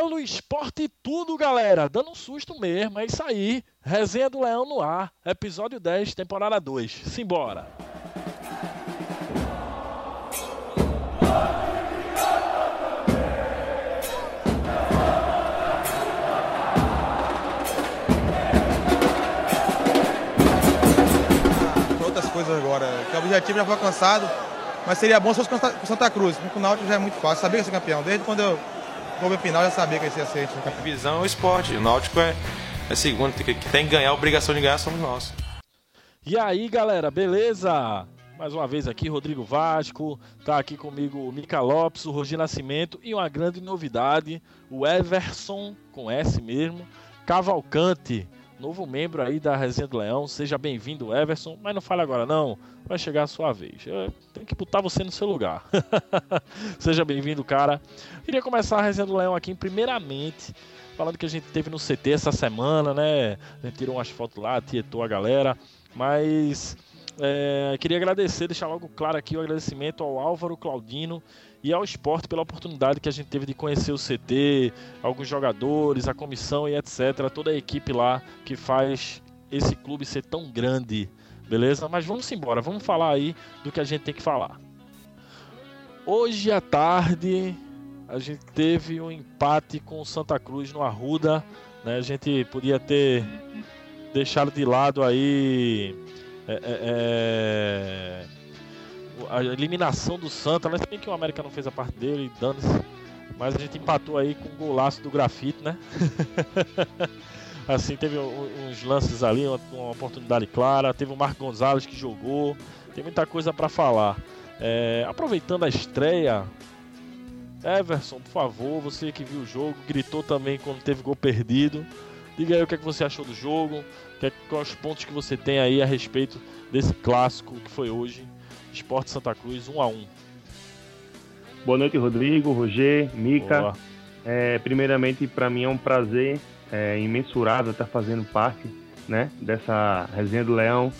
Belo Esporte Tudo, galera. Dando um susto mesmo, é isso aí. Resenha do Leão no ar, episódio 10, temporada 2. Simbora. Outras coisas agora, que o objetivo já foi alcançado, mas seria bom se fosse com Santa Cruz, porque o Náutico já é muito fácil. Sabia que ia ser campeão, desde quando eu Clube final já sabia que ia ser A visão é o esporte. O Náutico é, é segundo, que tem que ganhar, a obrigação de ganhar somos nós. E aí, galera, beleza? Mais uma vez aqui, Rodrigo Vasco, tá aqui comigo o Mica Lopes, o Rogi Nascimento e uma grande novidade, o Everson, com S mesmo, Cavalcante, novo membro aí da Resenha do Leão. Seja bem-vindo, Everson, mas não fale agora não, vai chegar a sua vez. Tenho que botar você no seu lugar. Seja bem-vindo, cara. Queria começar a Resenha do Leão aqui, primeiramente, falando que a gente teve no CT essa semana, né? A gente tirou umas fotos lá, tietou a galera, mas é, queria agradecer, deixar logo claro aqui o agradecimento ao Álvaro Claudino e ao esporte pela oportunidade que a gente teve de conhecer o CT, alguns jogadores, a comissão e etc. Toda a equipe lá que faz esse clube ser tão grande, beleza? Mas vamos embora, vamos falar aí do que a gente tem que falar. Hoje à tarde a gente teve um empate com o Santa Cruz no Arruda, né? A gente podia ter deixado de lado aí é, é, é a eliminação do Santa, mas bem que o América não fez a parte dele, dando mas a gente empatou aí com o golaço do grafite, né? assim, teve uns lances ali, uma, uma, oportunidade clara, teve o Marco Gonzalez que jogou, tem muita coisa para falar. É, aproveitando a estreia, Everson, por favor, você que viu o jogo, gritou também quando teve gol perdido. Diga aí o que, é que você achou do jogo, que é, quais os pontos que você tem aí a respeito desse clássico que foi hoje Esporte Santa Cruz 1 a 1 Boa noite, Rodrigo, Roger, Mica. É, primeiramente, para mim é um prazer é, imensurável estar fazendo parte né, dessa resenha do Leão,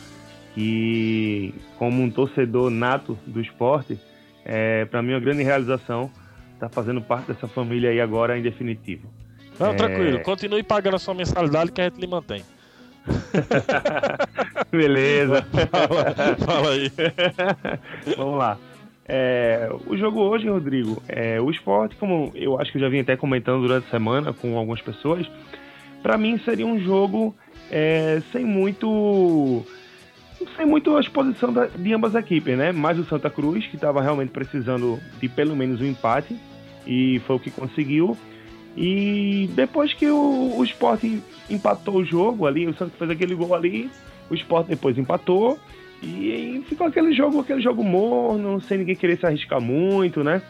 que, como um torcedor nato do esporte, é, para mim é uma grande realização estar fazendo parte dessa família aí agora em definitivo. Não, é... tranquilo, continue pagando a sua mensalidade que a gente lhe mantém. Beleza. Fala, fala aí. Vamos lá. É, o jogo hoje, Rodrigo, é, o esporte, como eu acho que eu já vim até comentando durante a semana com algumas pessoas, para mim seria um jogo é, sem muito sem muito a exposição de ambas as equipes, né? Mais o Santa Cruz, que estava realmente precisando de pelo menos um empate, e foi o que conseguiu. E depois que o, o Sport empatou o jogo ali, o Santos fez aquele gol ali, o Sport depois empatou. E ficou aquele jogo, aquele jogo morno, sem ninguém querer se arriscar muito, né?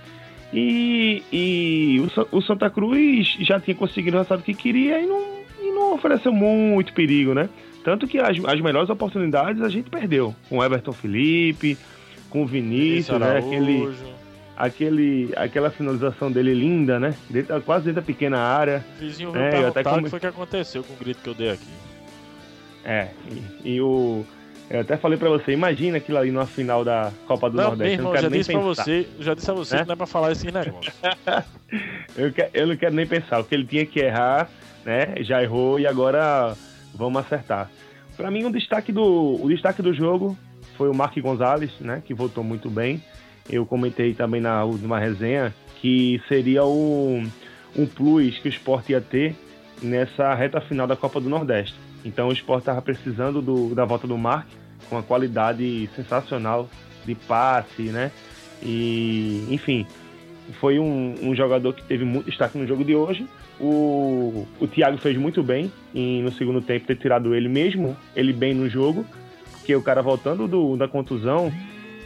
E, e o, o Santa Cruz já tinha conseguido o resultado que queria e não, e não ofereceu muito perigo, né? Tanto que as, as melhores oportunidades a gente perdeu. Com o Everton Felipe, com o Vinícius, né? Aquele, aquele, aquela finalização dele linda, né? Dentro, quase dentro da pequena área. O vizinho veio é, até come... que foi que aconteceu com o grito que eu dei aqui. É, e, e o. Eu até falei pra você, imagina aquilo ali numa final da Copa do não, Nordeste. Irmão, eu não já disse pra você, já disse a você é? que não é pra falar esse negócio. eu, que, eu não quero nem pensar. O que ele tinha que errar, né? Já errou e agora vamos acertar. Para mim, o destaque do, o destaque do jogo foi o Mark Gonzalez, né? Que votou muito bem eu comentei também na última resenha que seria um, um plus que o esporte ia ter nessa reta final da Copa do Nordeste. Então o esporte estava precisando do, da volta do Mark, com uma qualidade sensacional de passe, né? E, enfim, foi um, um, jogador que teve muito destaque no jogo de hoje. O, o Thiago fez muito bem em, no segundo tempo ter tirado ele, mesmo ele bem no jogo, porque o cara voltando do, da contusão,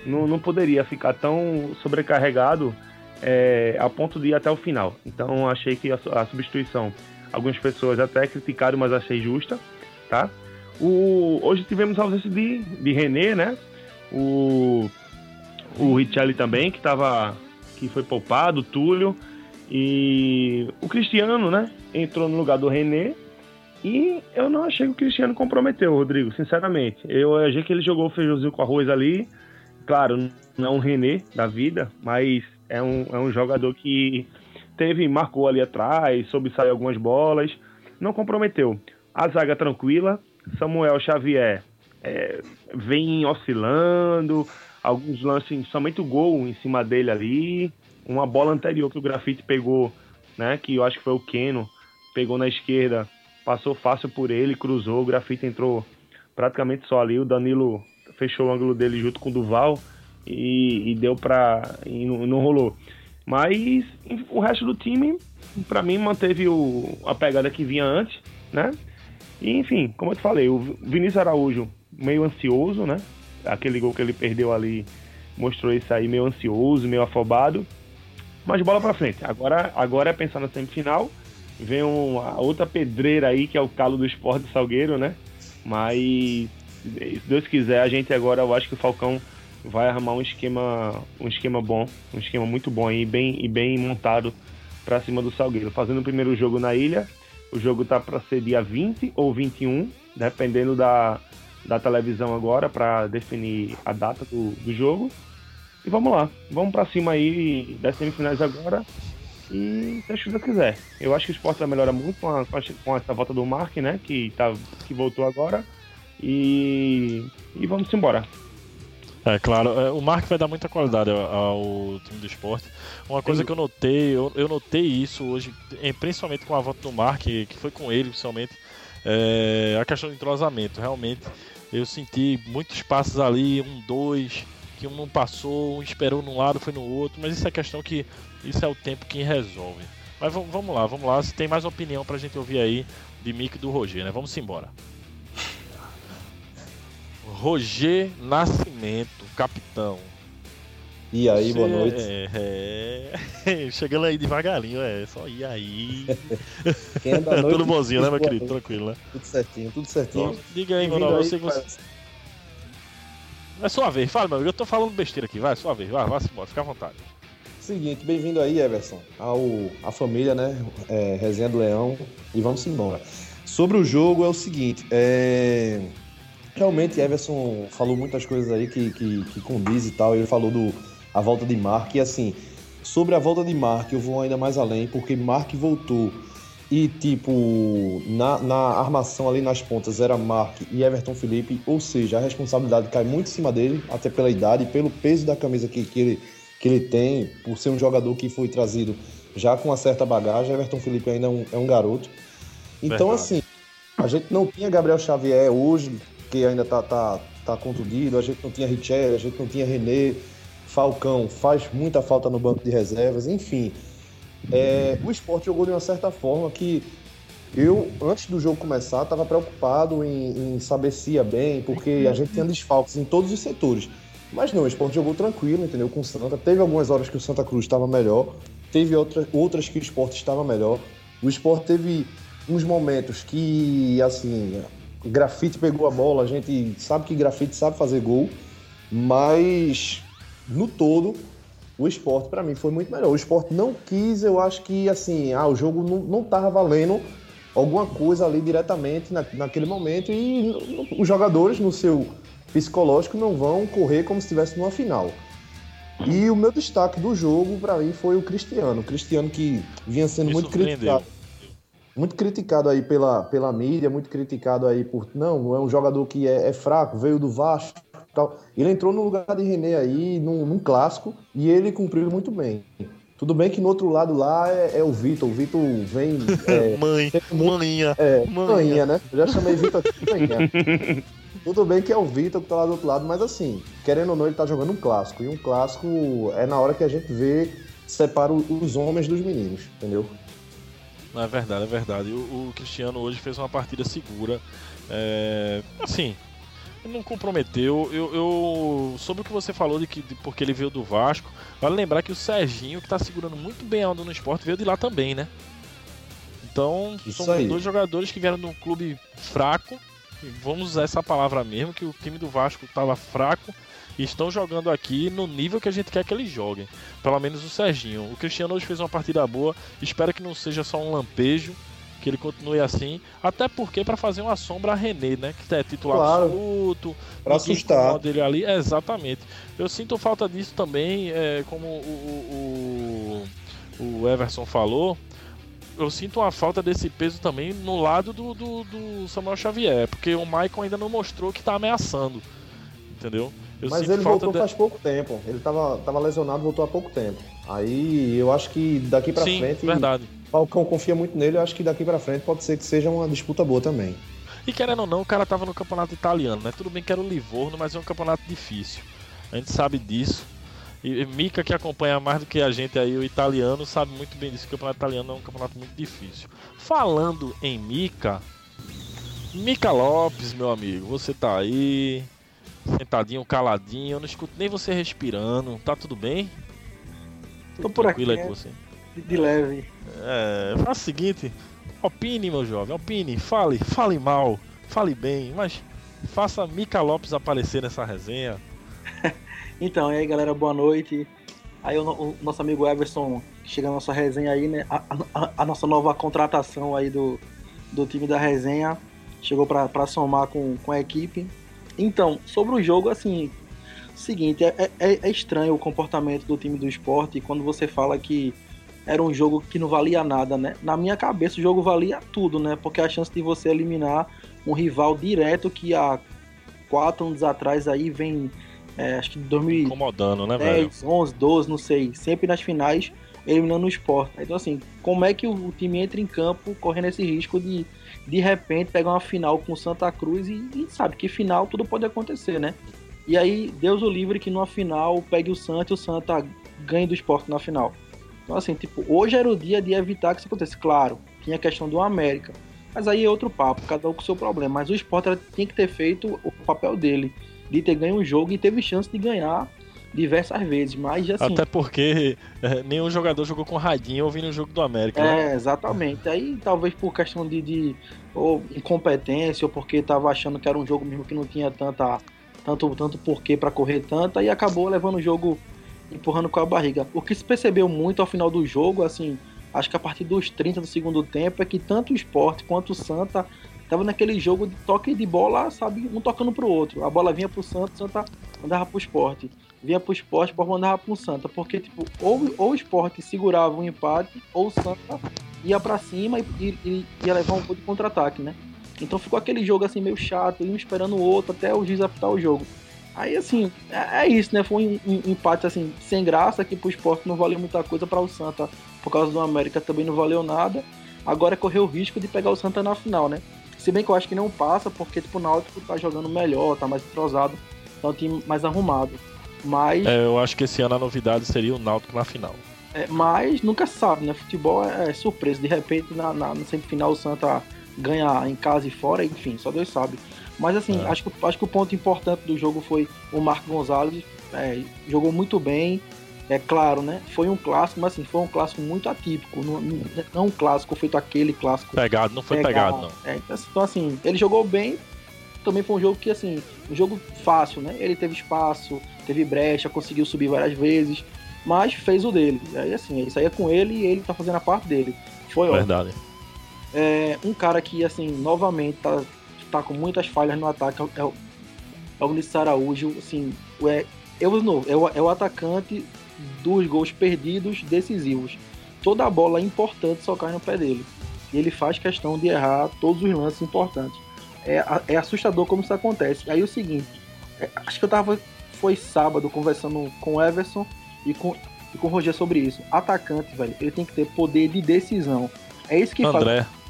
não, não poderia ficar tão sobrecarregado é, a ponto de ir até o final. Então achei que a, a, substituição, algumas pessoas até criticaram, mas achei justa, tá? O, hoje tivemos a ausência de, de René, né? O, o Richelli também, que tava, que foi poupado, Túlio. E o Cristiano, né? Entrou no lugar do René. E eu não achei que o Cristiano comprometeu, Rodrigo, sinceramente. Eu achei que ele jogou o feijãozinho com arroz ali Claro, não é um René da vida, mas é um, é um jogador que teve, marcou ali atrás, soube sair algumas bolas, não comprometeu. A zaga tranquila, Samuel Xavier é, vem oscilando, alguns lances, somente o gol em cima dele ali, uma bola anterior que o Grafite pegou, né, que eu acho que foi o Keno, pegou na esquerda, passou fácil por ele, cruzou, o Grafite entrou praticamente só ali, o Danilo fechou o ângulo dele junto com o Duval e, e deu pra. e não, não, rolou. Mas o resto do time, para mim, manteve o, a pegada que vinha antes, né? E enfim, como eu te falei, o Vinícius Araújo meio ansioso, né? Aquele gol que ele perdeu ali mostrou isso aí meio ansioso, meio afobado. Mas bola para frente. Agora, agora é pensar na semifinal. Vem uma outra pedreira aí, que é o calo do esporte Salgueiro, né? Mas, se Deus quiser, a gente agora, eu acho que o Falcão vai arrumar um esquema, um esquema bom, um esquema muito bom aí, bem, e bem montado para cima do Salgueiro. Fazendo o primeiro jogo na ilha, o jogo tá para ser dia 20 ou 21, dependendo da, da televisão agora, para definir a data do, do jogo. E vamos lá, vamos para cima aí das semifinais agora. E se Deus quiser. Eu acho que o esporte vai melhorar muito com, a, com essa volta do Mark, né? Que, tá, que voltou agora. E, e vamos embora. É claro, é, o Mark vai dar muita qualidade ao, time do esporte. Uma coisa que eu notei, eu, eu, notei isso hoje, principalmente com a volta do Mark, que foi com ele principalmente, é, a questão do entrosamento. Realmente, eu senti muitos passos ali, um, dois, que um não passou, um esperou num lado, foi no outro, mas isso é questão que isso é o tempo que resolve. Mas vamos lá, vamos lá. Se tem mais opinião pra gente ouvir aí de Mick do Roger, né? Vamos embora. Roger Nascimento, capitão. E aí, boa noite. É, é... Chegando aí devagarinho, é só ir aí. Quem é da noite, tudo bonzinho, né, meu querido? Tranquilo, né? Tudo certinho, tudo certinho. Então, diga aí, Ronaldo, você, você... É sua vez, fala, meu amigo. Eu tô falando besteira aqui, vai, sua vez, vai, vá embora, fica à vontade. Seguinte, bem-vindo aí, Everson, ao a família, né? É, Resenha do Leão, e vamos embora. Sobre o jogo é o seguinte, é... realmente Everson falou muitas coisas aí que, que, que condiz e tal. Ele falou do a volta de Mark e assim, sobre a volta de Mark eu vou ainda mais além, porque Mark voltou e, tipo, na, na armação ali nas pontas era Mark e Everton Felipe, ou seja, a responsabilidade cai muito em cima dele, até pela idade, pelo peso da camisa que, que, ele, que ele tem, por ser um jogador que foi trazido já com uma certa bagagem. Everton Felipe ainda é um, é um garoto. Então, Verdade. assim, a gente não tinha Gabriel Xavier hoje, que ainda tá, tá, tá contundido, a gente não tinha Richel, a gente não tinha René, Falcão faz muita falta no banco de reservas, enfim. É, o esporte jogou de uma certa forma que eu, antes do jogo começar, estava preocupado em, em, saber se ia bem, porque a gente tinha desfalques em todos os setores. Mas não, o esporte jogou tranquilo, entendeu? Com o Santa. Teve algumas horas que o Santa Cruz estava melhor, teve outra, outras que o esporte estava melhor. O esporte teve uns momentos que, assim, grafite pegou a bola, a gente sabe que grafite sabe fazer gol, mas no todo o esporte para mim foi muito melhor. O esporte não quis, eu acho que assim, ah, o jogo não, não tava valendo alguma coisa ali diretamente na, naquele momento e os jogadores no seu psicológico não vão correr como se estivesse numa final. E o meu destaque do jogo para mim foi o Cristiano, o Cristiano que vinha sendo muito criticado. Muito criticado aí pela, pela mídia, muito criticado aí por. Não, é um jogador que é, é fraco, veio do Vasco, tal. Ele entrou no lugar de René aí, num, num clássico, e ele cumpriu muito bem. Tudo bem que no outro lado lá é, é o Vitor. O Vitor vem. É, Mãe, maninha. É, maninha, né? Eu já chamei Vitor aqui de manhã. Tudo bem que é o Vitor que tá lá do outro lado, mas assim, querendo ou não, ele tá jogando um clássico. E um clássico é na hora que a gente vê, separa os homens dos meninos, entendeu? É verdade, é verdade. O, o Cristiano hoje fez uma partida segura. É, assim, não comprometeu. Eu, eu, sobre o que você falou de que de, porque ele veio do Vasco, vale lembrar que o Serginho, que está segurando muito bem a onda no esporte, veio de lá também, né? Então, Isso são aí. dois jogadores que vieram de um clube fraco. Vamos usar essa palavra mesmo, que o time do Vasco estava fraco estão jogando aqui no nível que a gente quer que eles joguem. Pelo menos o Serginho. O Cristiano hoje fez uma partida boa. Espero que não seja só um lampejo que ele continue assim, até porque para fazer uma sombra a René, né, que é titular claro, absoluto, para assustar dele ali, é, exatamente. Eu sinto falta disso também, é, como o, o, o Everson falou, eu sinto uma falta desse peso também no lado do, do, do Samuel Xavier, porque o Michael ainda não mostrou que tá ameaçando. Entendeu? Eu Mas ele voltou de... faz pouco tempo. Ele tava, tava lesionado voltou há pouco tempo. Aí eu acho que daqui pra Sim, frente. Verdade. O Falcão confia muito nele, eu acho que daqui pra frente pode ser que seja uma disputa boa também. E querendo ou não, o cara tava no campeonato italiano, né? Tudo bem que era o Livorno, mas é um campeonato difícil. A gente sabe disso. E Mika, que acompanha mais do que a gente aí, o italiano, sabe muito bem disso. O campeonato italiano é um campeonato muito difícil. Falando em Mika, Mika Lopes, meu amigo, você tá aí, sentadinho, caladinho, eu não escuto nem você respirando. Tá tudo bem? Tô por aqui. Aí com você. De leve. É, faz o seguinte, opine, meu jovem, opine, fale, fale mal, fale bem, mas faça Mika Lopes aparecer nessa resenha. Então, e aí galera, boa noite. Aí o, o nosso amigo Everson chega na nossa resenha aí, né? A, a, a, nossa nova contratação aí do, do time da resenha chegou para somar com, com a equipe. Então, sobre o jogo, assim, seguinte, é, é, é, estranho o comportamento do time do esporte quando você fala que era um jogo que não valia nada, né? Na minha cabeça o jogo valia tudo, né? Porque a chance de você eliminar um rival direto que há quatro anos atrás aí vem é, acho que 2010, Incomodando, né, velho? 11, 12, não sei, sempre nas finais eliminando o esporte. Então, assim, como é que o time entra em campo correndo esse risco de de repente pegar uma final com Santa Cruz e, e sabe que final tudo pode acontecer, né? E aí, Deus o livre que numa final pegue o Santa e o Santa ganhe do esporte na final. Então, assim, tipo, hoje era o dia de evitar que isso acontecesse. Claro, tinha a questão do América. Mas aí é outro papo, cada um com o seu problema. Mas o esporte tinha que ter feito o papel dele de ter ganho um jogo e teve chance de ganhar diversas vezes, mas assim... Até porque é, nenhum jogador jogou com radinho ouvindo o jogo do América. Né? É, né? exatamente. Aí talvez por questão de, de ou incompetência ou porque tava achando que era um jogo mesmo que não tinha tanta tanto tanto porquê para correr tanto e acabou levando o jogo empurrando com a barriga. O que se percebeu muito ao final do jogo, assim, acho que a partir dos 30 do segundo tempo é que tanto o Esporte quanto o Santa tava naquele jogo de toque de bola, sabe, um tocando pro outro. A bola vinha pro Santa, o Santa andava pro esporte. Vinha pro esporte, o esporte mandava pro Santa. Porque, tipo, ou, ou o esporte segurava um empate, ou o Santa ia para cima e, e, ia levar um pouco de contra-ataque, né? Então ficou aquele jogo assim meio chato, um esperando o outro até o juiz apitar o jogo. Aí assim, é, é isso, né? Foi um, um, empate assim, sem graça, que pro esporte não valeu muita coisa para o Santa, por causa do América também não valeu nada. Agora correu o risco de pegar o Santa na final, né? Se bem que eu acho que não passa, porque tipo, o Náutico tá jogando melhor, tá mais entrosado, tá um time mais arrumado. Mas. É, eu acho que esse ano a novidade seria o Náutico na final. É, mas nunca sabe, né? Futebol é, é surpresa. De repente, na, na, na semifinal, o Santa ganha em casa e fora, enfim, só Deus sabe. Mas assim, é. acho, que, acho que o ponto importante do jogo foi o Marco Gonzalez. É, jogou muito bem, é claro, né? Foi um clássico, mas assim, foi um clássico muito atípico. Não, não um clássico feito aquele clássico. Pegado, não foi pegado, pegado não. É, então, assim, ele jogou bem. Também foi um jogo que, assim, um jogo fácil, né? Ele teve espaço, teve brecha, conseguiu subir várias vezes, mas fez o dele. Aí, assim, isso aí é com ele e ele tá fazendo a parte dele. Foi Verdade. É, um cara que, assim, novamente tá, tá com muitas falhas no ataque é o, é o Vinícius Araújo, assim, é, eu, novo, é o, é o atacante dos gols perdidos decisivos. Toda a bola importante só cai no pé dele. E ele faz questão de errar todos os lances importantes. É, é assustador como isso acontece. Aí o seguinte, é, acho que eu tava. Foi sábado conversando com o Everson e com, e com o Roger sobre isso. Atacante, velho, ele tem que ter poder de decisão. É isso que André. faz.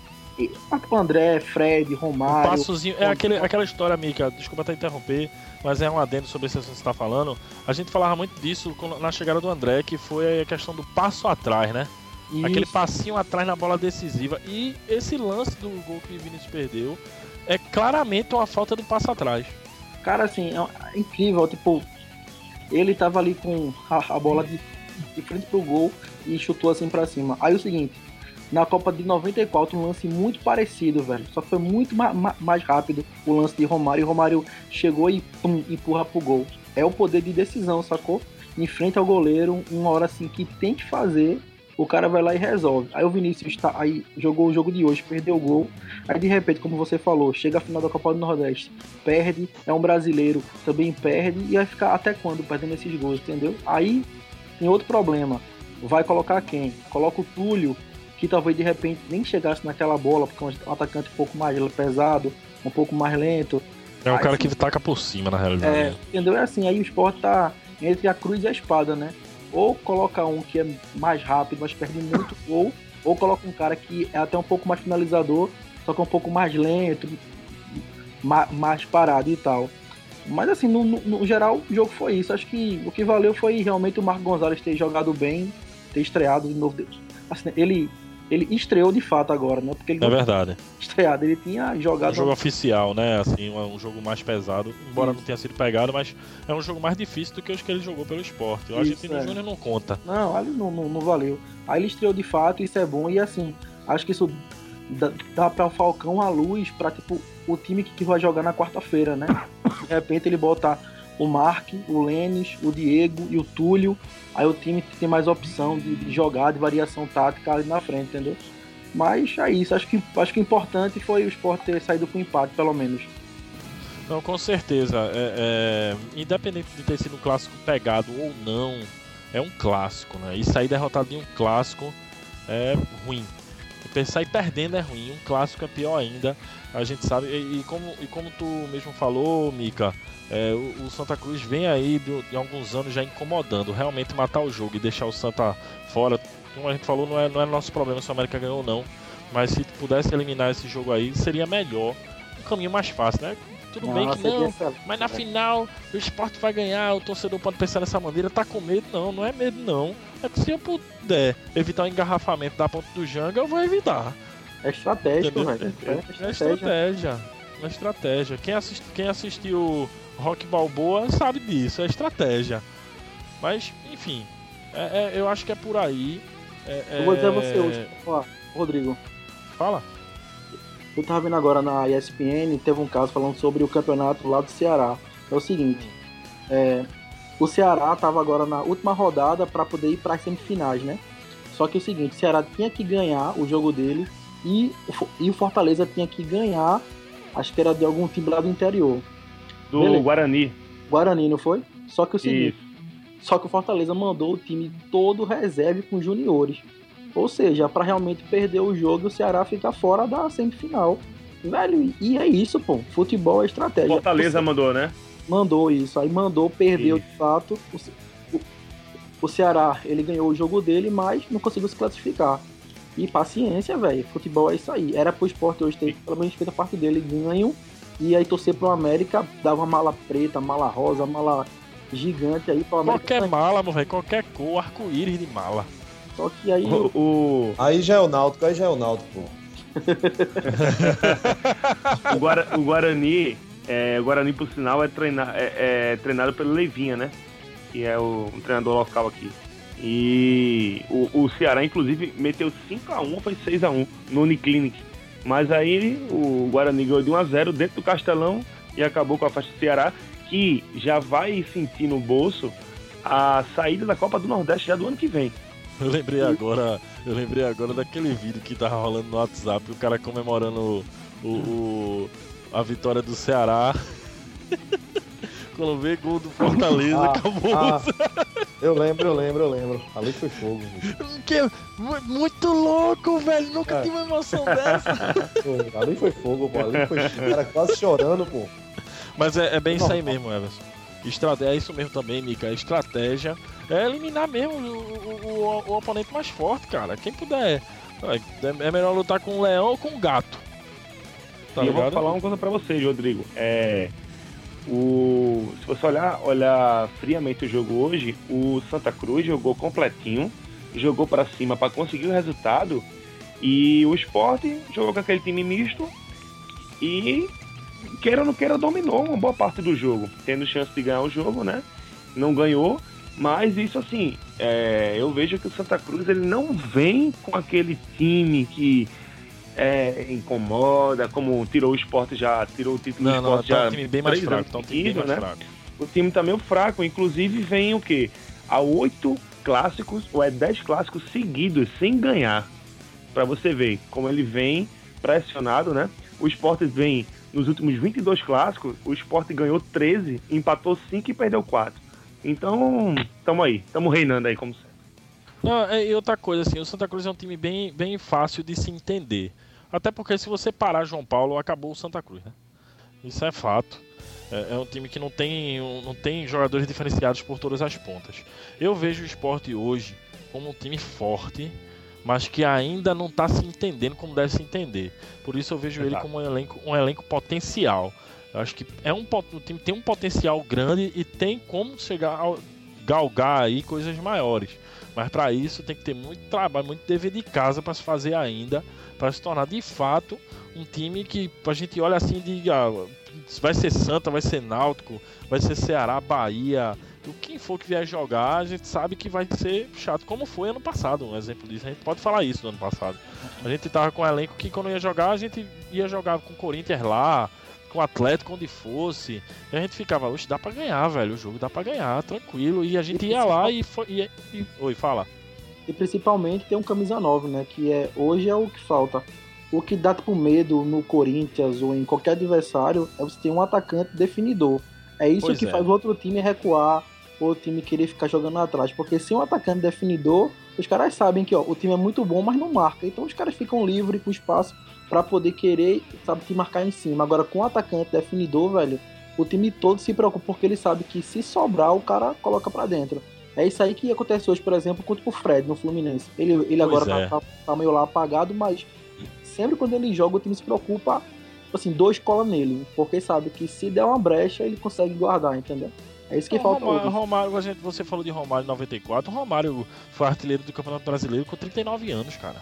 André, Fred, Romário. O passozinho. É aquele, aquela história, Mica. Desculpa até interromper mas é um adendo sobre isso que você está falando. A gente falava muito disso na chegada do André, que foi a questão do passo atrás, né? Isso. Aquele passinho atrás na bola decisiva. E esse lance do gol que o Vinícius perdeu é claramente uma falta de passo atrás. Cara, assim, é incrível. Tipo, ele tava ali com a, a bola de, de frente pro gol e chutou assim para cima. Aí o seguinte, na Copa de 94, um lance muito parecido, velho. Só que foi muito ma ma mais rápido o lance de Romário. E Romário chegou e pum, empurra pro gol. É o poder de decisão, sacou? Em frente ao goleiro, uma hora assim que tem que fazer, o cara vai lá e resolve. Aí o Vinícius tá, aí jogou o jogo de hoje, perdeu o gol. Aí de repente, como você falou, chega a final da Copa do Nordeste, perde, é um brasileiro, também perde, e vai ficar até quando perdendo esses gols, entendeu? Aí tem outro problema vai colocar quem? Coloca o Túlio, que talvez de repente nem chegasse naquela bola, porque é um atacante um pouco mais pesado, um pouco mais lento. É um Aí, cara que taca por cima, na realidade. É, entendeu? É assim, aí o esporte tá entre a cruz e a espada, né? Ou coloca um que é mais rápido, mas perde muito gol, ou coloca um cara que é até um pouco mais finalizador, só que é um pouco mais lento, ma- mais parado e tal. Mas assim, no, no- no geral, o jogo foi isso. Acho que o que valeu foi realmente o Marco Gonzalez ter jogado bem, ter estreado de novo. Assim, ele, ele estreou de fato agora, né? Porque ele É verdade. estreado, ele tinha jogado. um jogo oficial, né? Assim, um um jogo mais pesado, embora Isso. não tenha sido pegado, mas é um jogo mais difícil do que os que ele jogou pelo esporte. O Isso, Argentino é. Júnior não conta. Não, ali não, não, não valeu. Aí ele estreou de fato, isso é bom. E assim, acho que isso dá, dá para o Falcão a luz para tipo, o time que, que vai jogar na quarta-feira, né? De repente ele bota o Mark, o Lênis, o Diego e o Túlio. Aí o time tem mais opção de, de jogar, de variação tática ali na frente, entendeu? Mas é isso, acho que, acho que o importante foi o Sport ter saído com empate, pelo menos. Não, com certeza. É, é, independente de ter sido um clássico pegado ou não, é um clássico, né? E sair derrotado em um clássico é ruim. Sair perdendo é ruim, um clássico é pior ainda. A gente sabe, e, e como, e como tu mesmo falou, Mika, é, o, o Santa Cruz vem aí de, de alguns anos já incomodando, realmente matar o jogo e deixar o Santa fora. Como a gente falou, não é, não é nosso problema se o América ganhou ou não. Mas se pudesse eliminar esse jogo aí, seria melhor. Um caminho mais fácil, né? Tudo bem que não, excelente. mas na final o esporte vai ganhar, o torcedor pode pensar dessa maneira, tá com medo? Não, não é medo não. É que se eu puder evitar o engarrafamento da ponta do Janga, eu vou evitar. É Entendeu? velho. É, é estratégia. É estratégia. Quem, assist, quem assistiu Rock Balboa sabe disso, é estratégia. Mas, enfim, é- é- eu acho que é por aí. É- Eu vou dizer a é- você hoje, ó, Rodrigo. Fala. Eu tava vendo agora na ESPN, teve um caso falando sobre o campeonato lá do Ceará. É o seguinte, é, o Ceará tava agora na última rodada para poder ir para as semifinais, né? Só que é o seguinte, o Ceará tinha que ganhar o jogo dele e, e o Fortaleza tinha que ganhar, acho que era de algum time lá do interior. Do Beleza. Guarani. Guarani, não foi? Só que é o seguinte, Isso. só que o Fortaleza mandou o time todo reserve com juniores. Ou seja, para realmente perder o jogo, o Ceará fica fora da semifinal. Velho, e é isso, pô. Futebol é estratégia. Fortaleza O Ce- mandou, né? mandou isso. Aí mandou, perdeu Isso. de fato. O, o- Ceará, ele ganhou o jogo dele, mas não conseguiu se classificar. E paciência, velho. Futebol é isso aí. Era pro esporte hoje ter pelo menos feito a parte dele ganho. E aí torcer pro América, dava mala preta, mala rosa, mala gigante aí pro América. Qualquer mala, velho, qualquer cor, arco-íris de mala. Só que aí. O, o, Aí já é o Náutico, aí já é o Náutico, pô. o Guara- o Guarani, é, o Guarani, por sinal, é, treina, é, é treinado pelo Leivinha, né? Que é o, um treinador local aqui. E o, o Ceará, inclusive, meteu 5x1 ou foi 6x1 no Uniclinic. Mas aí o Guarani ganhou de 1x0 dentro do Castelão e acabou com a faixa do Ceará, que já vai sentir no bolso a saída da Copa do Nordeste já do ano que vem. Eu lembrei agora, eu lembrei agora daquele vídeo que tava rolando no WhatsApp, o cara comemorando o, o- a vitória do Ceará. Quando vê gol do Fortaleza, Ah, acabou. ah, eu lembro, eu lembro, eu lembro. Ali foi fogo, bicho. Que, mu- muito louco, velho. Nunca É. tive uma emoção dessa. Pô, Ali foi fogo, pô. Ali foi o cara quase chorando, pô. Mas é, é bem isso aí mesmo, Everson. Estrate- é isso mesmo também, Mika. Estratégia é eliminar mesmo o, o- o- oponente mais forte, cara. Quem puder. É, é melhor lutar com um leão ou com um gato. Tá e eu vou falar uma coisa pra vocês, Rodrigo. É, o, se você olhar, olhar friamente o jogo hoje, o Santa Cruz jogou completinho, jogou pra cima pra conseguir o resultado, e o Sport jogou com aquele time misto e, queira ou não queira, dominou uma boa parte do jogo, tendo chance de ganhar o jogo, né? Não ganhou, mas isso assim, é, eu vejo que o Santa Cruz ele não vem com aquele time que é, incomoda, como tirou o esporte já, tirou o título Não, do não, esporte tá já um time bem mais fraco. Tá um time bem mais né? fraco. O time tá meio fraco, inclusive vem o quê? A oito clássicos, ou é dez clássicos seguidos, sem ganhar. Pra você ver como ele vem pressionado, né? O esporte vem nos últimos 22 clássicos, o esporte ganhou 13, empatou 5 e perdeu 4. Então, tamo aí, tamo reinando aí, como sempre. É, e outra coisa, assim, o Santa Cruz é um time bem, bem fácil de se entender. Até porque se você parar João Paulo, acabou o Santa Cruz, né? Isso é fato. É, é um time que não tem, não tem jogadores diferenciados por todas as pontas. Eu vejo o esporte hoje como um time forte, mas que ainda não está se entendendo como deve se entender. Por isso eu vejo ele como um elenco, um elenco potencial. Eu acho que é um, o time tem um potencial grande e tem como chegar a galgar aí coisas maiores. Mas para isso tem que ter muito trabalho, muito dever de casa para se fazer ainda, para se tornar de fato um time que a gente olha assim de ah, vai ser Santa, vai ser Náutico, vai ser Ceará, Bahia, o quem for que vier jogar, a gente sabe que vai ser chato, como foi ano passado, um exemplo disso. A gente pode falar isso no ano passado. A gente tava com um elenco que quando ia jogar, a gente ia jogar com o Corinthians lá, com o Atlético, onde fosse. E a gente ficava, oxe, dá pra ganhar, velho, o jogo dá pra ganhar, tranquilo. E a gente ia lá e foi. E, e... Oi, fala. E principalmente tem um camisa 9, né? Que é hoje é o que falta. O que dá tipo medo no Corinthians ou em qualquer adversário é você ter um atacante definidor. É isso pois que é. faz o outro time recuar, o time querer ficar jogando atrás. Porque se um atacante definidor, os caras sabem que ó, o time é muito bom, mas não marca. Então os caras ficam livres com espaço para poder querer, sabe, te marcar em cima. Agora com o atacante definidor, velho, o time todo se preocupa porque ele sabe que se sobrar, o cara coloca para dentro. É isso aí que acontece hoje, por exemplo, contra o Fred no Fluminense. Ele, ele agora tá, é. tá, tá, meio lá apagado, mas sempre quando ele joga, o time se preocupa, assim, dois cola nele. Porque sabe que se der uma brecha, ele consegue guardar, entendeu? É isso que falta Romário, Romário, a gente, você falou de Romário em 94. O Romário foi artilheiro do Campeonato Brasileiro com 39 anos, cara.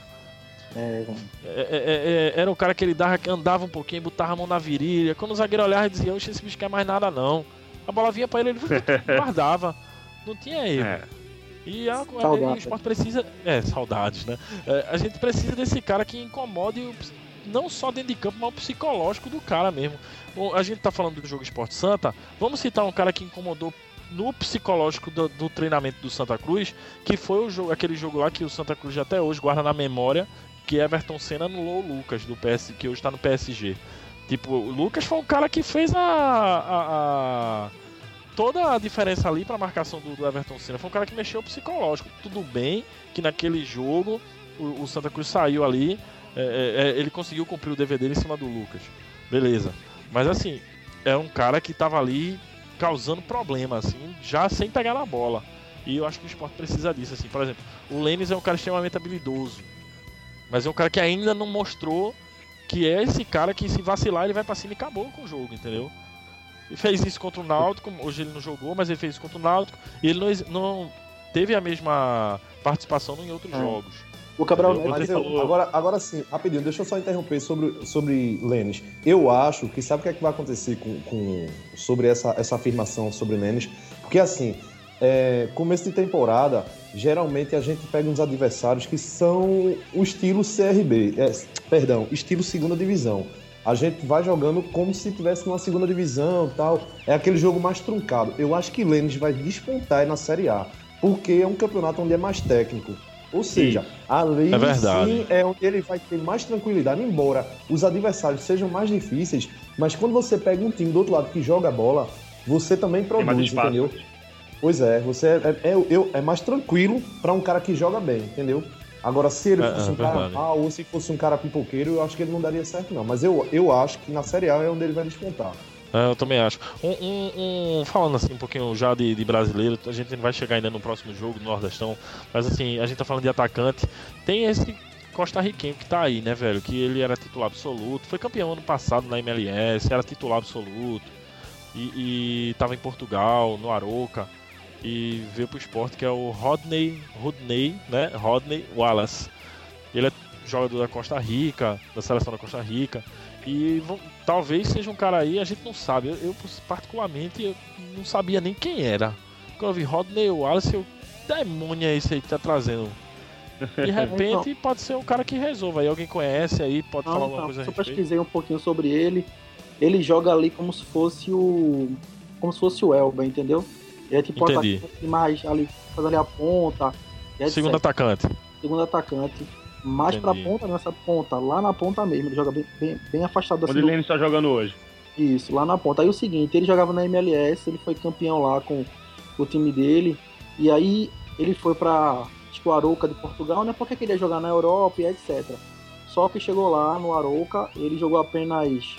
É, é, é, é, era o cara que ele dava, andava um pouquinho, botava a mão na virilha. Quando o zagueiro olhava, ele dizia: Oxe, esse bicho quer mais nada não. A bola vinha pra ele, ele guardava. Não tinha erro. É. E a, a, o esporte precisa. É, saudades, né? É, a gente precisa desse cara que incomode o, não só dentro de campo, mas o psicológico do cara mesmo. A gente tá falando do jogo Esporte Santa. Vamos citar um cara que incomodou no psicológico do, do, treinamento do Santa Cruz, que foi o jogo, aquele jogo lá que o Santa Cruz até hoje guarda na memória, que Everton Senna anulou o Lucas do PS, que hoje está no PSG. Tipo, o Lucas foi um cara que fez a, a, a toda a diferença ali para a marcação do, do, Everton Senna. Foi um cara que mexeu o psicológico. Tudo bem que naquele jogo o, o Santa Cruz saiu ali, é, é, é ele conseguiu cumprir o dele em cima do Lucas. Beleza. Mas assim, é um cara que tava ali causando problema, assim, já sem pegar na bola. E eu acho que o esporte precisa disso, assim. Por exemplo, o Lênis é um cara extremamente habilidoso. Mas é um cara que ainda não mostrou que é esse cara que se vacilar ele vai pra cima e acabou com o jogo, entendeu? Ele fez isso contra o Náutico, hoje ele não jogou, mas ele fez isso contra o Náutico e ele não, não teve a mesma participação em outros é. jogos. O Cabral Mas eu, agora, agora sim, rapidinho, deixa eu só interromper sobre, sobre Lênis. Eu acho que sabe o que, é que vai acontecer com, com, sobre essa, essa afirmação sobre Lênis? Porque assim, é, começo de temporada, geralmente a gente pega uns adversários que são o estilo CRB, é, perdão, estilo segunda divisão. A gente vai jogando como se tivesse numa segunda divisão tal. É aquele jogo mais truncado. Eu acho que Lênis vai despontar na Série A, porque é um campeonato onde é mais técnico. Ou seja, sim. ali é sim é onde ele vai ter mais tranquilidade, embora os adversários sejam mais difíceis, mas quando você pega um time do outro lado que joga bola, você também produz, entendeu? Pois é, você é, é, é, é mais tranquilo para um cara que joga bem, entendeu? Agora, se ele é, fosse é, um cara mal ou se fosse um cara pipoqueiro, eu acho que ele não daria certo, não. Mas eu, eu acho que na Série A é onde ele vai despontar. É, eu também acho. Um, um, um, falando assim um pouquinho já de, de, brasileiro, a gente vai chegar ainda no próximo jogo do Nordestão, mas assim, a gente tá falando de atacante. Tem esse Costa Riquenho que tá aí, né, velho? Que ele era titular absoluto, foi campeão ano passado na MLS, era titular absoluto e, e tava em Portugal, no Aroca e veio pro esporte que é o Rodney, Rodney, né? Rodney Wallace. Ele é jogador da Costa Rica, da seleção da Costa Rica. E talvez seja um cara aí, a gente não sabe. Eu, eu, particularmente, eu não sabia nem quem era. Quando eu vi Rodney Wallace, eu. Demônio é esse aí que tá trazendo? De repente então, pode ser um cara que resolva. Aí alguém conhece aí, pode não, falar alguma coisa Eu pesquisei um pouquinho sobre ele. Ele joga ali como se fosse o. Como se fosse o Elba, entendeu? Ele é tipo Entendi. atacante mais ali, faz ali a ponta. Segundo atacante. Segundo atacante mais Entendi. pra ponta, nessa ponta, lá na ponta mesmo. Ele joga bem, bem, bem afastado assim. Onde ele está jogando hoje? Isso, lá na ponta. Aí o seguinte, ele jogava na MLS, ele foi campeão lá com o time dele. E aí ele foi pra, acho que o Arouca de Portugal, né? Porque queria jogar na Europa e etc. Só que chegou lá no Arouca, ele jogou apenas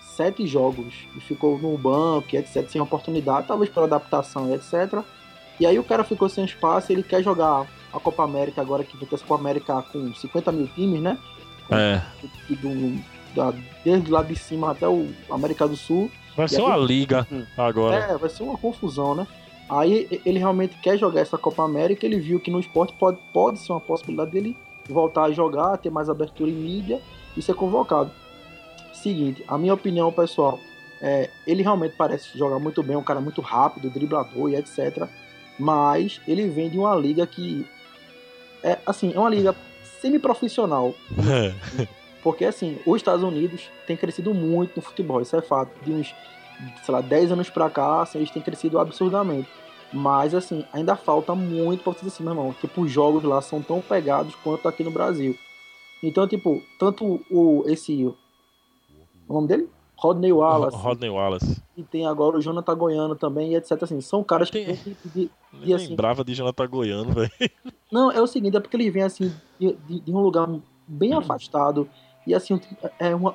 sete jogos e ficou no banco, etc, sem oportunidade, talvez por adaptação e etc. E aí o cara ficou sem espaço, ele quer jogar a Copa América agora que vai essa Copa América com 50 mil times, né? É. Do, da, desde lá de cima até o América do Sul. Vai ser aí- uma liga agora. É, vai ser uma confusão, né? Aí ele realmente quer jogar essa Copa América, ele viu que no esporte pode, pode ser uma possibilidade dele voltar a jogar, ter mais abertura em mídia e ser convocado. Seguinte, a minha opinião, pessoal, é, ele realmente parece jogar muito bem, um cara muito rápido, driblador e etc. Mas ele vem de uma liga que é assim, é uma liga semi-profissional. Porque, assim, os Estados Unidos têm crescido muito no futebol, isso é fato. De uns, sei lá, 10 anos pra cá, assim, eles têm crescido absurdamente. Mas, assim, ainda falta muito pra vocês assim, meu irmão. Tipo, os jogos lá são tão pegados quanto aqui no Brasil. Então, tipo, tanto o, esse. O nome dele? Rodney Wallace. Rodney Wallace. E tem agora o Jonathan Goiano também, e etc. Assim, são caras que. Tem- vêm de- Nem E assim- lembrava de Jonathan Goiano, velho. Não, é o seguinte, é porque eles vêm assim de, de- de um lugar bem afastado e assim é uma,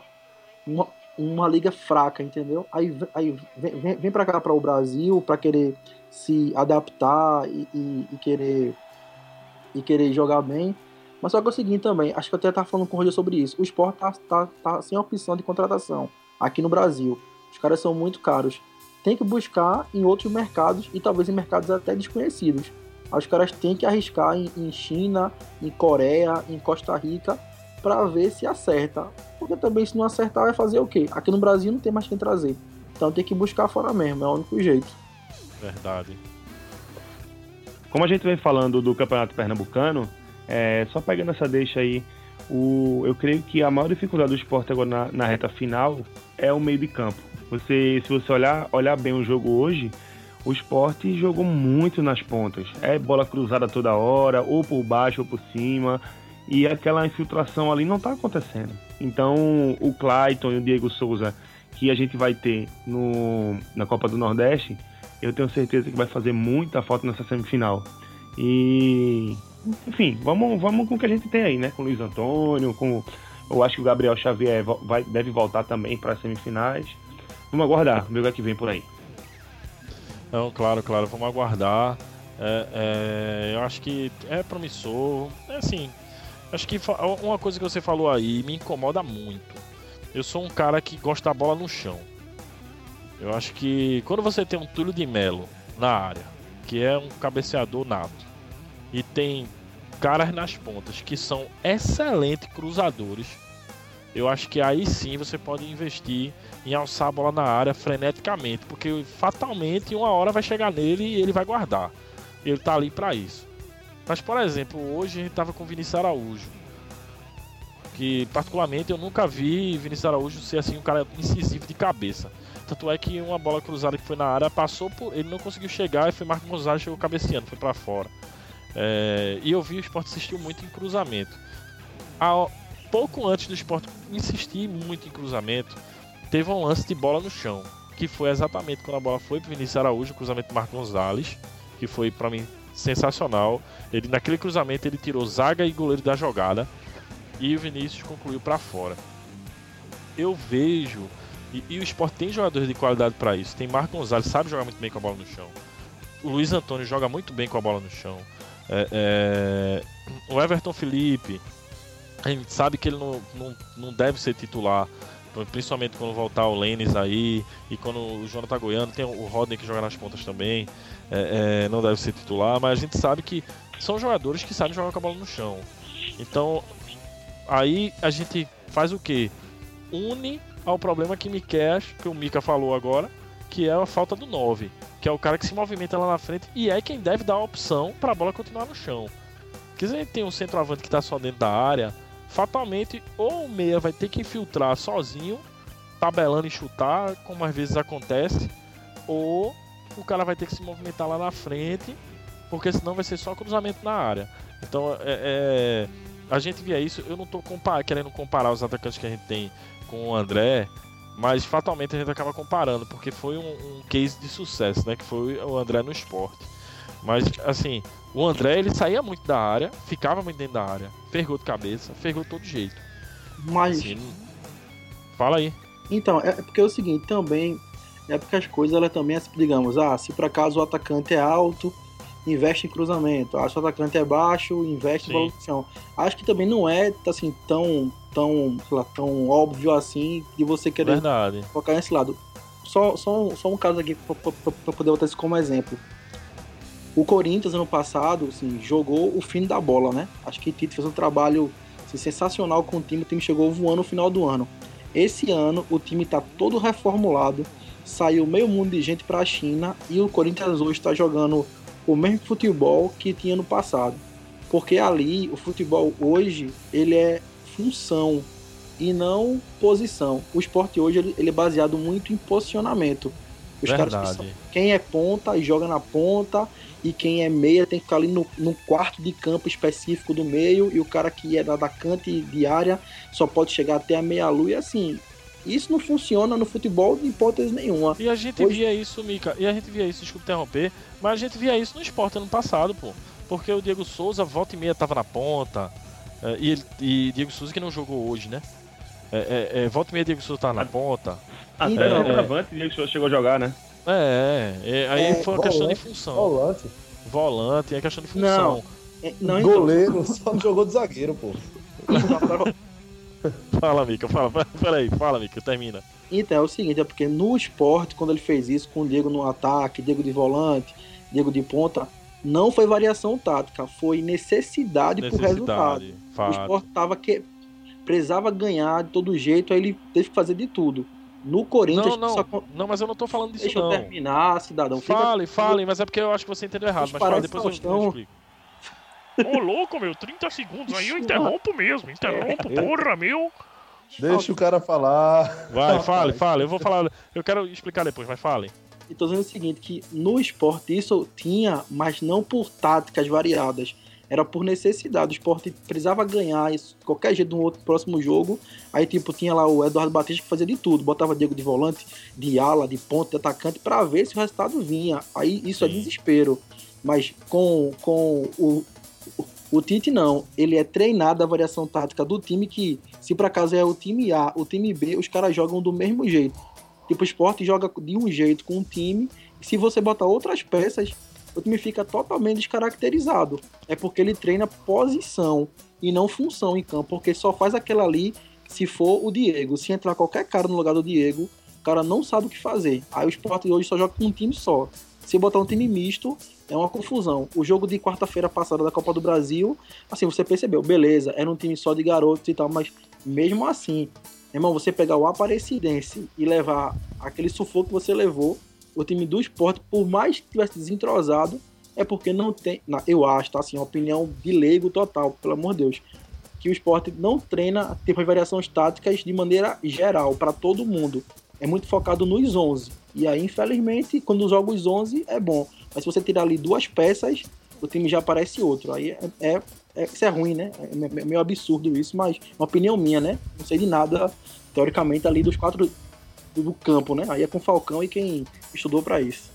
uma, uma liga fraca, entendeu? Aí, aí vem, vem, vem pra cá, para o Brasil, pra querer se adaptar e, e- e querer e querer jogar bem. Mas só que é o seguinte também, acho que eu até tava falando com o Roger sobre isso. O esporte tá, tá, tá sem opção de contratação aqui no Brasil. Os caras são muito caros. Tem que buscar em outros mercados e talvez em mercados até desconhecidos. Os caras têm que arriscar em, em China, em Coreia, em Costa Rica, para ver se acerta. Porque também se não acertar, vai fazer o quê? Aqui no Brasil não tem mais quem trazer. Então tem que buscar fora mesmo, é o único jeito. Verdade. Como a gente vem falando do Campeonato Pernambucano, é, só pegando essa deixa aí, o, eu creio que a maior dificuldade do esporte agora na, na reta final é o meio de campo. Você, se você olhar, olhar bem o jogo hoje, o esporte jogou muito nas pontas. É bola cruzada toda hora, ou por baixo ou por cima, e aquela infiltração ali não está acontecendo. Então, o Clayton e o Diego Souza, que a gente vai ter no, na Copa do Nordeste, eu tenho certeza que vai fazer muita falta nessa semifinal. E, enfim, vamos, vamos com o que a gente tem aí, né? Com o Luiz Antônio, com. Eu acho que o Gabriel Xavier vai, deve voltar também para as semifinais. Vamos aguardar, ver o que é que vem por aí. Não, claro, claro, vamos aguardar. É, é, eu acho que é promissor. É assim, acho que uma coisa que você falou aí me incomoda muito. Eu sou um cara que gosta da bola no chão. Eu acho que quando você tem um Túlio de Melo na área, que é um cabeceador nato, e tem caras nas pontas que são excelentes cruzadores, eu acho que aí sim você pode investir em alçar a bola na área freneticamente, porque fatalmente uma hora vai chegar nele e ele vai guardar. Ele tá ali para isso. Mas, por exemplo, hoje a gente tava com o Vinícius Araújo, que particularmente eu nunca vi Vinícius Araújo ser assim um cara incisivo de cabeça. Tanto é que uma bola cruzada que foi na área passou por. Ele não conseguiu chegar e foi Marco Gonzalez chegou cabeceando, foi para fora. É, e eu vi o esporte insistiu muito em cruzamento. A- pouco antes do esporte insistir muito em cruzamento, teve um lance de bola no chão, que foi exatamente quando a bola foi pro Vinícius Araújo, o cruzamento do Marco Gonzalez, que foi para mim sensacional. Ele naquele cruzamento ele tirou zaga e goleiro da jogada e o Vinícius concluiu para fora. Eu vejo e, e o esporte tem jogadores de qualidade para isso. Tem Marco Gonzalez, sabe jogar muito bem com a bola no chão. O Luiz Antônio joga muito bem com a bola no chão. É, é, o Everton Felipe, a gente sabe que ele não, não, não deve ser titular, principalmente quando voltar o Lênis aí, e quando o Jonathan Goiano, tem o Rodney que joga nas pontas também, é, é, não deve ser titular, mas a gente sabe que são jogadores que sabem jogar com a bola no chão. Então, aí a gente faz o que? Une ao problema que me quer, que o Mika falou agora, que é a falta do 9, que é o cara que se movimenta lá na frente e é quem deve dar a opção para a bola continuar no chão. Porque se a gente tem um centroavante que está só dentro da área, fatalmente ou o meia vai ter que infiltrar sozinho, tabelando e chutar, como às vezes acontece, ou o cara vai ter que se movimentar lá na frente, porque senão vai ser só cruzamento na área. Então, é, é, a gente via isso, eu não estou querendo comparar os atacantes que a gente tem com o André, mas fatalmente a gente acaba comparando, porque foi um, um case de sucesso, né? Que foi o André no esporte. Mas, assim, o André, ele saía muito da área, ficava muito dentro da área, fergou de cabeça, fergou de todo jeito. Mas. Assim, fala aí. Então, é porque é o seguinte, também. É porque as coisas, elas também, assim, digamos, ah, se por acaso o atacante é alto, investe em cruzamento. Ah, se o atacante é baixo, investe Sim. em evolução. Acho que também não é, assim, tão, tão, lá, tão óbvio assim de você querer Verdade. colocar nesse lado. Só, só, um- só um caso aqui pra poder botar isso como exemplo. O Corinthians, ano passado, assim, jogou o fim da bola, né? Acho que Tite fez um trabalho assim, sensacional com o time. O time chegou voando no final do ano. Esse ano, o time tá todo reformulado. Saiu meio mundo de gente pra China. E o Corinthians hoje tá jogando o mesmo futebol que tinha no passado. Porque ali, o futebol hoje, ele é função e não posição. O esporte hoje ele, ele é baseado muito em posicionamento. Os caras que são- Verdade. quem é ponta e joga na ponta e quem é meia tem que ficar ali no, no quarto de campo específico do meio e o cara que é da atacante de área só pode chegar até a meia lua e assim. Isso não funciona no futebol de hipótese nenhuma. E a gente Hoje- via isso, Mika, e a gente via isso, desculpa interromper, mas a gente via isso no esporte ano passado, pô. Porque o Diego Souza, volta e meia, tava na ponta. É, e, ele, e Diego Souza que não jogou hoje, né? É, é, é, volta e meia, Diego Souza tava na ponta. Até Então, o é. centroavante, Diego Souza chegou a jogar, né? É, é, aí É, foi uma questão de volante, função. Volante. Volante, é questão de função. É, Não, então, Goleiro, só não jogou de zagueiro, pô. Fala, Mika, fala, peraí, fala, Mika, termina. Então, é o seguinte, é porque no esporte, quando ele fez isso com o Diego no ataque, Diego de volante, Diego de ponta, não foi variação tática, foi necessidade, por resultado. Necessidade, O fato. esporte tava que precisava ganhar de todo jeito, aí ele teve que fazer de tudo. No Corinthians, Não, só não, não, mas eu não tô falando disso, deixa eu não. terminar, cidadão. Fica- Fale, fale, mas é porque eu acho que você entendeu errado. Mas fala, depois eu, eu Faustão. explico. Ô, louco, meu, 30 segundos aí eu interrompo mesmo. Interrompo, porra, meu. Deixa o cara falar. Vai, fale, fale. Eu vou falar. Eu quero explicar depois, mas fale. E tô dizendo o seguinte, que no esporte isso tinha, mas não por táticas variadas. Era por necessidade. O esporte precisava ganhar isso de qualquer jeito no outro próximo jogo. Aí, tipo, tinha lá o Eduardo Batista que fazia de tudo. Botava Diego de volante, de ala, de ponta, de atacante, pra ver se o resultado vinha. Aí isso é Sim. desespero. Mas com, com o, o, o Tite, não. Ele é treinado a variação tática do time que, se por acaso é o time A, o time B, os caras jogam do mesmo jeito. Tipo, o esporte joga de um jeito com um time, e se você botar outras peças, o time fica totalmente descaracterizado. É porque ele treina posição e não função em campo, porque só faz aquela ali se for o Diego. Se entrar qualquer cara no lugar do Diego, o cara não sabe o que fazer. Aí o esporte hoje só joga com um time só. Se botar um time misto, é uma confusão. O jogo de quarta-feira passada da Copa do Brasil, assim, você percebeu, beleza, era um time só de garotos e tal, mas mesmo assim, irmão, você pegar o Aparecidense e levar aquele sufoco que você levou, o time do esporte, por mais que tivesse desentrosado, é porque não tem. na- Eu acho, tá? Assim, uma opinião de leigo total, pelo amor de Deus. Que o esporte não treina tipo as variações táticas de maneira geral, para todo mundo. É muito focado nos 11. E aí, infelizmente, quando joga os 11, é bom. Mas se você tirar ali duas peças, o time já aparece outro. Aí é, é, é- isso é ruim, né? É me- meio absurdo isso, mas uma opinião minha, né? Não sei de nada, teoricamente, ali dos quatro do, campo, né? Aí é com Falcão e quem estudou para isso.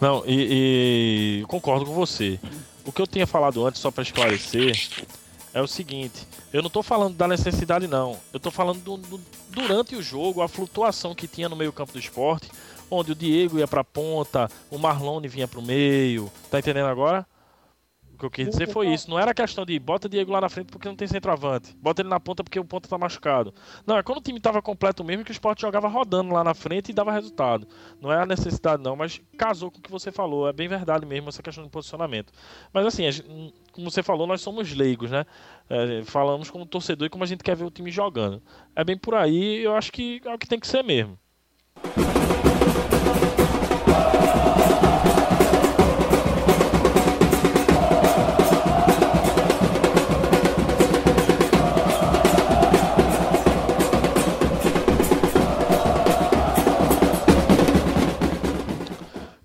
Não, e, e concordo com você. O que eu tinha falado antes, só para esclarecer, é o seguinte: eu não tô falando da necessidade, não. Eu tô falando do, do- durante o jogo, a flutuação que tinha no meio-campo do esporte, onde o Diego ia pra ponta, o Marlone vinha pro meio. Tá entendendo agora? O que eu quis dizer foi isso. Não era questão de bota Diego lá na frente porque não tem centroavante. Bota ele na ponta porque o ponta tá machucado. Não, é quando o time tava completo mesmo que o esporte jogava rodando lá na frente e dava resultado. Não é a necessidade, não, mas casou com o que você falou. É bem verdade mesmo essa questão de posicionamento. Mas assim, gente- como você falou, nós somos leigos, né? É, falamos como torcedor e como a gente quer ver o time jogando. É bem por aí, eu acho que é o que tem que ser mesmo.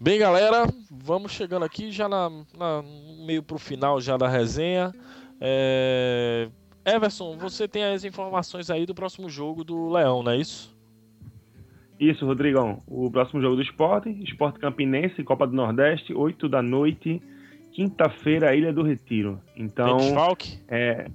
Bem, galera, vamos chegando aqui já na, na- meio pro final já da resenha. É... Everson, você tem as informações aí do próximo jogo do Leão, não é isso? Isso, Rodrigão. O próximo jogo do esporte, Esporte Campinense, Copa do Nordeste, 8 da noite, quinta-feira, Ilha do Retiro. Então, Tem desfalque? é,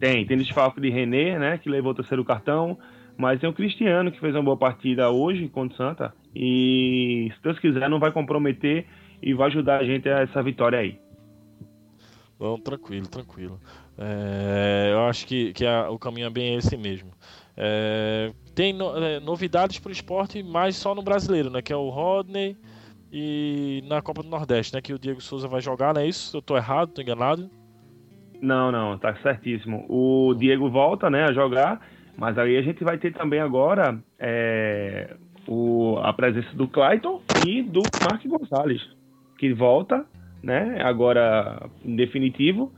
tem, tem desfalque de René, né, que levou o terceiro cartão, mas tem o Cristiano, que fez uma boa partida hoje contra o Santa, e se Deus quiser não vai comprometer e vai ajudar a gente a essa vitória aí. Bom, tranquilo, tranquilo. É, eu acho que, que a- o caminho é bem esse mesmo. É, tem no- é, novidades para o esporte, mas só no brasileiro, né? Que é o Rodney e na Copa do Nordeste, né? Que o Diego Souza vai jogar, não é isso? Eu tô errado, tô enganado? Não, não, tá certíssimo. O Diego volta, né, a jogar, mas aí a gente vai ter também agora é, o, a presença do Clayton e do Mark Gonzalez, que volta, né, agora em definitivo,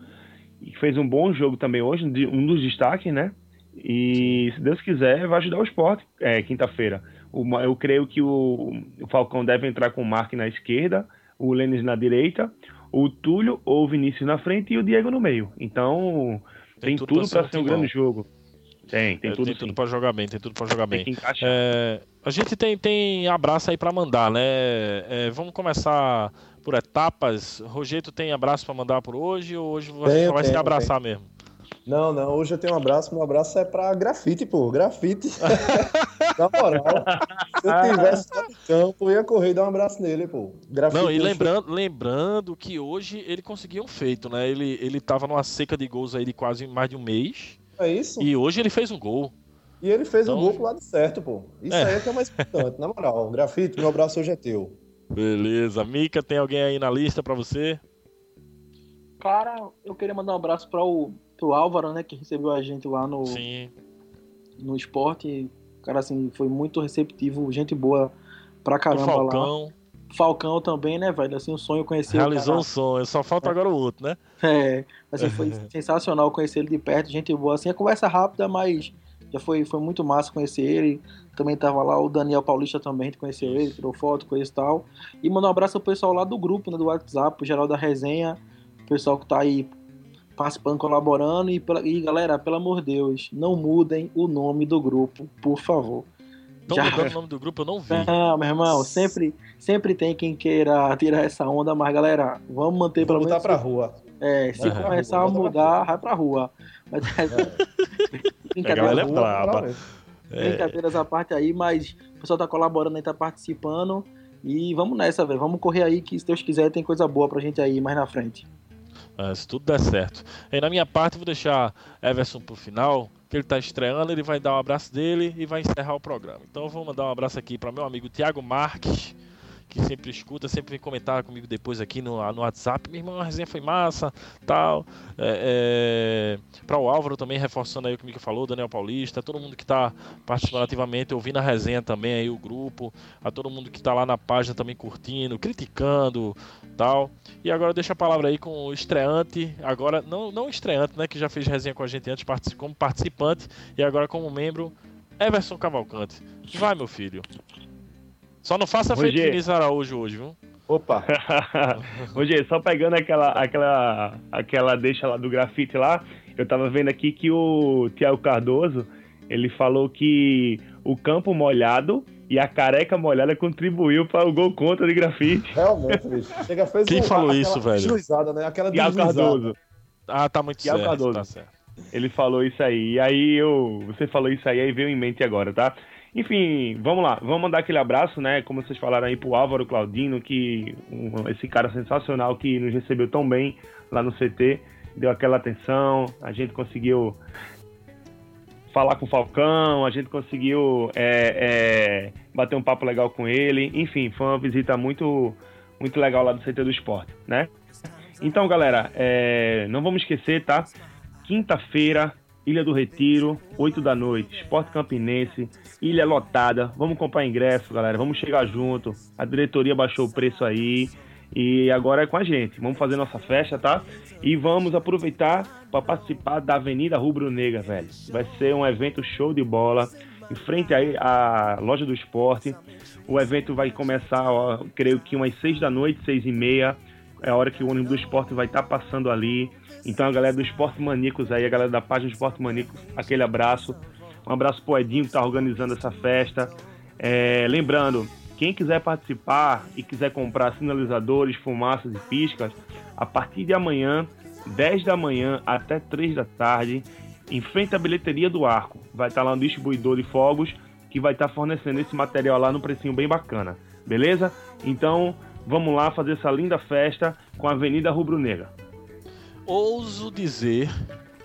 e fez um bom jogo também hoje, um dos destaques, né, e se Deus quiser vai ajudar o esporte, é, quinta-feira. Eu creio que o, o Falcão deve entrar com o Mark na esquerda, o Lênis na direita, o Túlio ou o Vinícius na frente e o Diego no meio. Então, tem, tudo tudo pra para ser um grande jogo. Tem, tem É, tudo tem tudo para jogar bem, tem tudo para jogar Tem bem. É, a gente tem, tem abraço aí para mandar, né? É, vamos começar por etapas. Rogeto tem abraço para mandar por hoje ou hoje você Tenho, só vai se tenho, abraçar mesmo? Não, não, hoje eu tenho um abraço, meu abraço é pra grafite, pô, grafite. Na moral, se eu tivesse no campo, eu ia correr e dar um abraço nele, pô. Grafite Não, e lembrando, lembrando que hoje ele conseguiu um feito, né? Ele, ele tava numa seca de gols aí de quase mais de um mês. É isso? E hoje ele fez um gol. E ele fez Então- o gol pro lado certo, pô. Isso É. aí é que é o mais importante, na moral. Grafite, meu abraço hoje é teu. Beleza. Mica, tem alguém aí na lista para você? Cara, eu queria mandar um abraço para o pro Álvaro, né, que recebeu a gente lá no, Sim. no esporte. Cara, assim, foi muito receptivo, gente boa pra O caramba lá. Falcão Falcão também, né, velho? Assim, um sonho conhecer realizou o um sonho. Só falta agora o outro, né? É, assim, foi sensacional conhecer ele de perto, gente boa. Assim, a conversa rápida, mas já foi, foi muito massa conhecer ele. Também tava lá o Daniel Paulista também, a gente conheceu ele, tirou foto, coisa e tal. E mandar um abraço ao pessoal lá do grupo, né, do WhatsApp, o geral da resenha, o pessoal que tá aí participando, colaborando. E, e galera, pelo amor de Deus, não mudem o nome do grupo, por favor. Estão Já- mudando o nome do grupo, eu não vi. Não, meu irmão, sempre, sempre tem quem queira tirar essa onda, mas galera, vamos manter pelo Vou botar menos. pra rua. É, se pra começar rua, a mudar, vai pra rua. Mas, A galera é brincadeiras, braba. É, brincadeiras à parte aí, mas o pessoal tá colaborando aí, tá participando. E vamos nessa, velho. Vamos correr aí, que se Deus quiser, tem coisa boa pra gente aí mais na frente. É, se tudo der certo. E na minha parte, vou deixar Everson pro final, que ele tá estreando, ele vai dar um abraço dele e vai encerrar o programa. Então eu vou mandar um abraço aqui para meu amigo Thiago Marques, que sempre escuta, sempre vem comentar comigo depois aqui no, no WhatsApp. Meu irmão, a resenha foi massa, tal. É, para o Álvaro também, reforçando aí o que o Mico falou, Daniel Paulista, todo mundo que tá participando ativamente, ouvindo a resenha também aí, o grupo, a todo mundo que tá lá na página também curtindo, criticando, tal. E agora deixa a palavra aí com o estreante, agora, não, não estreante, né, que já fez resenha com a gente antes como participante e agora como membro, Everson Cavalcante. Vai, meu filho. Só não faça feito. Vinícius Araújo hoje, viu? Opa, Hoje, só pegando aquela, aquela, aquela deixa lá do grafite lá, eu tava vendo aqui que o Thiago Cardoso, ele falou que o campo molhado e a careca molhada contribuiu para o gol contra de grafite. realmente, bicho. Chega, fez Quem um- falou aquela isso, velho? Né? Aquela Thiago deslizada. Cardoso. Ah, tá muito Thiago certo, Cardoso. tá certo. Ele falou isso aí. E aí eu. Você falou isso aí, aí veio em mente agora, tá? Enfim, vamos lá. Vamos mandar aquele abraço, né? Como vocês falaram aí pro Álvaro Claudino, que um- esse cara sensacional que nos recebeu tão bem lá no CT, deu aquela atenção, a gente conseguiu falar com o Falcão, a gente conseguiu é, é, bater um papo legal com ele. Enfim, foi uma visita muito, muito legal lá do CT do Esporte, né? Então, galera, é, não vamos esquecer, tá? Quinta-feira, Ilha do Retiro, 8 da noite, Esporte Campinense, ilha lotada. Vamos comprar ingresso, galera. Vamos chegar junto. A diretoria baixou o preço aí. E agora é com a gente. Vamos fazer nossa festa, tá? E vamos aproveitar para participar da Avenida Rubro Negra, velho. Vai ser um evento show de bola. Em frente aí à loja do esporte. O evento vai começar, ó, creio que umas 6 da noite, 6 e meia. É a hora que o ônibus do esporte vai estar passando ali. Então a galera do Esporte Maníacos aí, a galera da página Esporte Maníacos, aquele abraço. Um abraço pro Edinho que tá organizando essa festa. É, lembrando, quem quiser participar e quiser comprar sinalizadores, fumaças e piscas, a partir de amanhã, 10 da manhã até 3 da tarde, em frente à bilheteria do Arco. Vai estar lá um distribuidor de fogos que vai estar fornecendo esse material lá no precinho bem bacana, beleza? Então, vamos lá fazer essa linda festa com a Avenida Rubro Negra. Ouso dizer,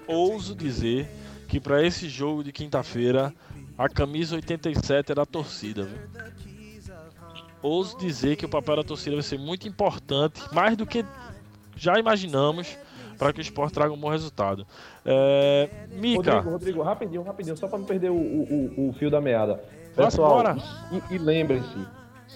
ouso dizer que para esse jogo de quinta-feira a camisa 87 é da torcida, viu? Ouso dizer que o papel da torcida vai ser muito importante, mais do que já imaginamos, para que o esporte traga um bom resultado. É... Mica. Rodrigo, Rodrigo, rapidinho, rapidinho, só para não perder o, o, o, fio da meada. Pessoal, e, e lembrem-se,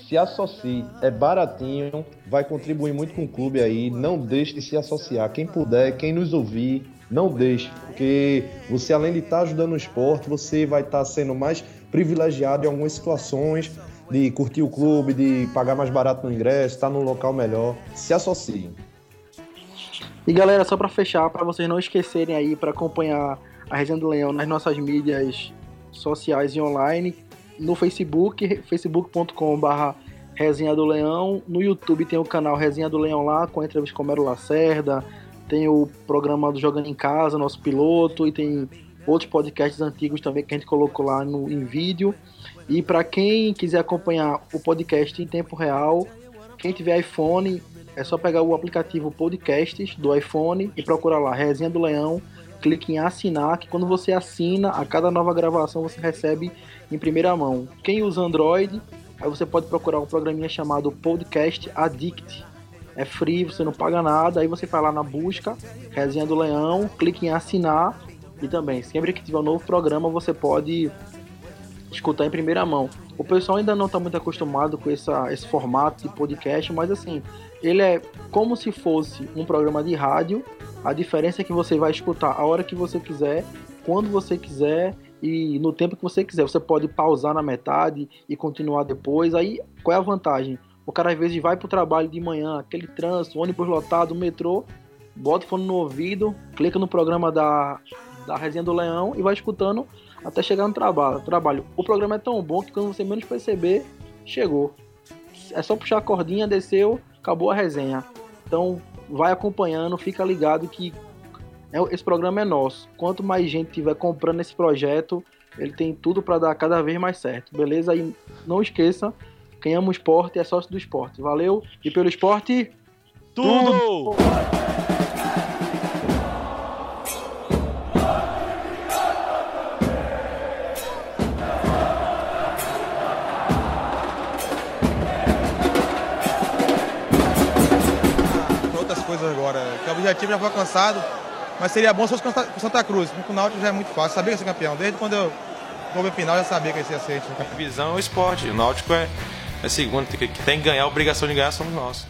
se associe, é baratinho, vai contribuir muito com o clube aí. Não deixe de se associar. Quem puder, quem nos ouvir, não deixe, porque você além de estar ajudando o esporte, você vai estar sendo mais privilegiado em algumas situações de curtir o clube, de pagar mais barato no ingresso, estar num local melhor. Se associem. E galera, só para fechar, para vocês não esquecerem aí para acompanhar a Resenha do Leão nas nossas mídias sociais e online, no Facebook, facebook.com.br Resenha do Leão, no YouTube tem o canal Resenha do Leão lá, com entrevista com o Mero Lacerda, tem o programa do Jogando em Casa, nosso piloto, e tem outros podcasts antigos também que a gente colocou lá no, em vídeo. E para quem quiser acompanhar o podcast em tempo real, quem tiver iPhone, é só pegar o aplicativo Podcasts do iPhone e procurar lá Resenha do Leão, clique em assinar, que quando você assina, a cada nova gravação você recebe em primeira mão. Quem usa Android, aí você pode procurar um programinha chamado Podcast Addict. É free, você não paga nada, aí você vai lá na busca, Resenha do Leão, clique em assinar e também, sempre que tiver um novo programa, você pode escutar em primeira mão. O pessoal ainda não está muito acostumado com essa, esse formato de podcast, mas assim, ele é como se fosse um programa de rádio. A diferença é que você vai escutar a hora que você quiser, quando você quiser e no tempo que você quiser. Você pode pausar na metade e continuar depois. Aí, qual é a vantagem? O cara às vezes vai para o trabalho de manhã, aquele trânsito, ônibus lotado, metrô, bota o fone no ouvido, clica no programa da, da Resenha do Leão e vai escutando até chegar no trabalho. trabalho. O programa é tão bom que quando você menos perceber, chegou. É só puxar a cordinha, desceu, acabou a resenha. Então, vai acompanhando, fica ligado que é esse programa é nosso. Quanto mais gente tiver comprando esse projeto, ele tem tudo para dar cada vez mais certo, beleza? E não esqueça, quem ama o esporte é sócio do esporte. Valeu? E pelo esporte, tudo! tudo! Agora. Que o objetivo já foi alcançado, mas seria bom se fosse com Santa Cruz. Com o Náutico já é muito fácil. Sabia que ia ser campeão. Desde quando eu vou a final, já sabia que ia ser aceito. A visão é o esporte. O Náutico é, é segundo, que tem que ganhar, a obrigação de ganhar somos nós.